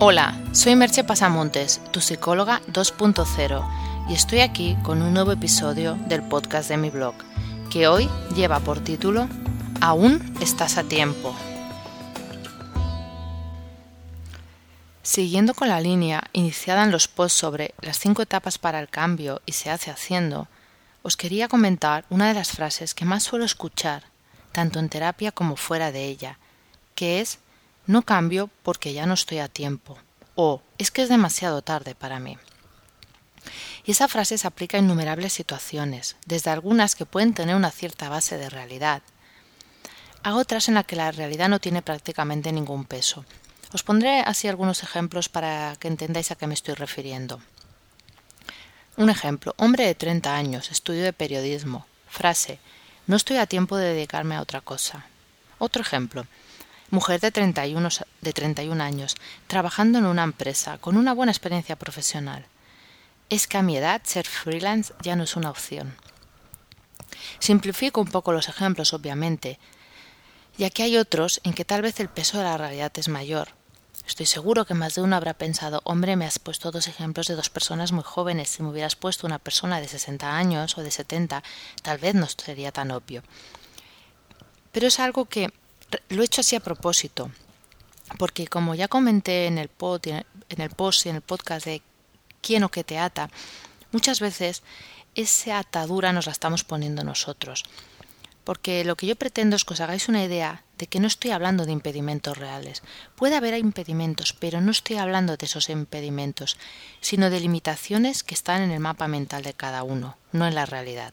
Hola, soy Merche Pasamontes, tu psicóloga 2.0, y estoy aquí con un nuevo episodio del podcast de mi blog, que hoy lleva por título Aún estás a tiempo. Siguiendo con la línea iniciada en los posts sobre las cinco etapas para el cambio y se hace haciendo, os quería comentar una de las frases que más suelo escuchar, tanto en terapia como fuera de ella, que es no cambio porque ya no estoy a tiempo o es que es demasiado tarde para mí. Y esa frase se aplica a innumerables situaciones, desde algunas que pueden tener una cierta base de realidad, a otras en las que la realidad no tiene prácticamente ningún peso. Os pondré así algunos ejemplos para que entendáis a qué me estoy refiriendo. Un ejemplo, hombre de 30 años, estudio de periodismo. Frase, no estoy a tiempo de dedicarme a otra cosa. Otro ejemplo, mujer de 31, de 31 años, trabajando en una empresa, con una buena experiencia profesional. Es que a mi edad ser freelance ya no es una opción. Simplifico un poco los ejemplos, obviamente, ya que hay otros en que tal vez el peso de la realidad es mayor. Estoy seguro que más de uno habrá pensado, hombre, me has puesto dos ejemplos de dos personas muy jóvenes. Si me hubieras puesto una persona de 60 años o de 70, tal vez no sería tan obvio. Pero es algo que lo he hecho así a propósito, porque como ya comenté en el, en el post y en el podcast de quién o qué te ata, muchas veces esa atadura nos la estamos poniendo nosotros. Porque lo que yo pretendo es que os hagáis una idea de que no estoy hablando de impedimentos reales. Puede haber impedimentos, pero no estoy hablando de esos impedimentos, sino de limitaciones que están en el mapa mental de cada uno, no en la realidad.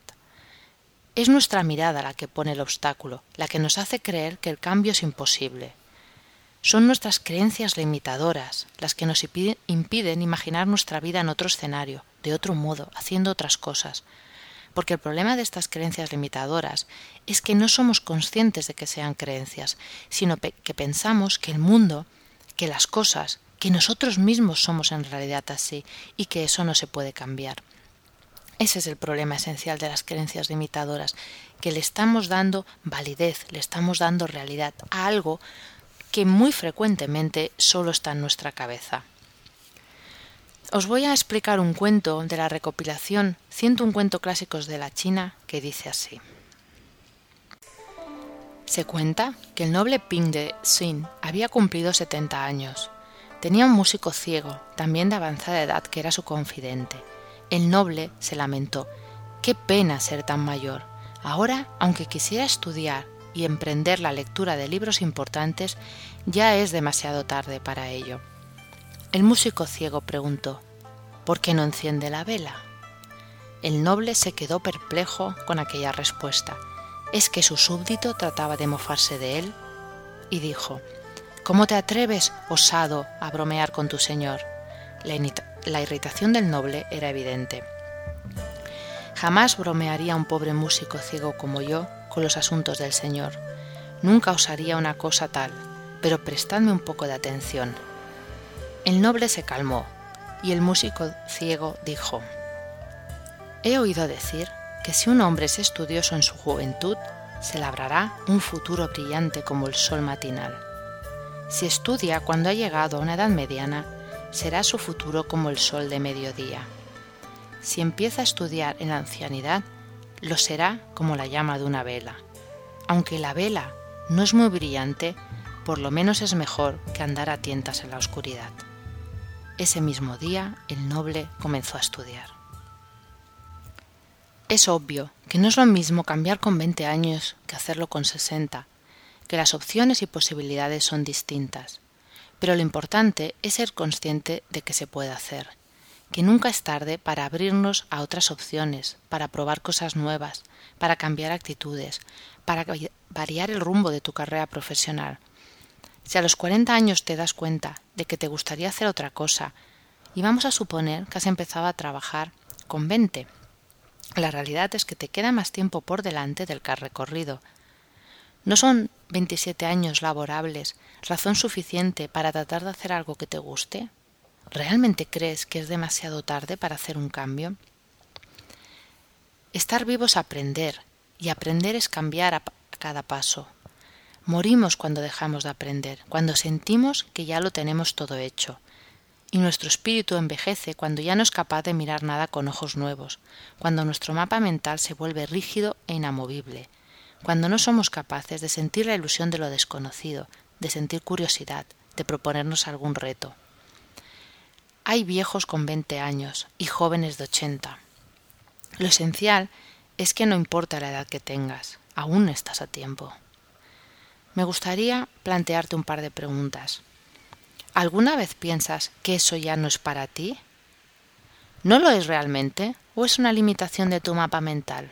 Es nuestra mirada la que pone el obstáculo, la que nos hace creer que el cambio es imposible. Son nuestras creencias limitadoras las que nos impiden imaginar nuestra vida en otro escenario, de otro modo, haciendo otras cosas. Porque el problema de estas creencias limitadoras es que no somos conscientes de que sean creencias, sino que pensamos que el mundo, que las cosas, que nosotros mismos somos en realidad así y que eso no se puede cambiar. Ese es el problema esencial de las creencias limitadoras, que le estamos dando validez, le estamos dando realidad a algo que muy frecuentemente solo está en nuestra cabeza. Os voy a explicar un cuento de la recopilación 101 cuentos clásicos de la China que dice así. Se cuenta que el noble Ping de Xin había cumplido 70 años. Tenía un músico ciego, también de avanzada edad, que era su confidente el noble se lamentó. Qué pena ser tan mayor. Ahora, aunque quisiera estudiar y emprender la lectura de libros importantes, ya es demasiado tarde para ello. El músico ciego preguntó ¿Por qué no enciende la vela? El noble se quedó perplejo con aquella respuesta. ¿Es que su súbdito trataba de mofarse de él? Y dijo ¿Cómo te atreves, osado, a bromear con tu señor? La irritación del noble era evidente. Jamás bromearía un pobre músico ciego como yo con los asuntos del Señor. Nunca osaría una cosa tal, pero prestadme un poco de atención. El noble se calmó, y el músico ciego dijo, He oído decir que si un hombre es estudioso en su juventud, se labrará un futuro brillante como el sol matinal. Si estudia cuando ha llegado a una edad mediana, será su futuro como el sol de mediodía. Si empieza a estudiar en la ancianidad, lo será como la llama de una vela. Aunque la vela no es muy brillante, por lo menos es mejor que andar a tientas en la oscuridad. Ese mismo día el noble comenzó a estudiar. Es obvio que no es lo mismo cambiar con 20 años que hacerlo con 60, que las opciones y posibilidades son distintas. Pero lo importante es ser consciente de que se puede hacer, que nunca es tarde para abrirnos a otras opciones, para probar cosas nuevas, para cambiar actitudes, para variar el rumbo de tu carrera profesional. Si a los 40 años te das cuenta de que te gustaría hacer otra cosa, y vamos a suponer que has empezado a trabajar con 20, la realidad es que te queda más tiempo por delante del que has recorrido, ¿No son 27 años laborables razón suficiente para tratar de hacer algo que te guste? ¿Realmente crees que es demasiado tarde para hacer un cambio? Estar vivo es aprender, y aprender es cambiar a cada paso. Morimos cuando dejamos de aprender, cuando sentimos que ya lo tenemos todo hecho. Y nuestro espíritu envejece cuando ya no es capaz de mirar nada con ojos nuevos, cuando nuestro mapa mental se vuelve rígido e inamovible, cuando no somos capaces de sentir la ilusión de lo desconocido, de sentir curiosidad, de proponernos algún reto. Hay viejos con 20 años y jóvenes de 80. Lo esencial es que no importa la edad que tengas, aún estás a tiempo. Me gustaría plantearte un par de preguntas. ¿Alguna vez piensas que eso ya no es para ti? ¿No lo es realmente o es una limitación de tu mapa mental?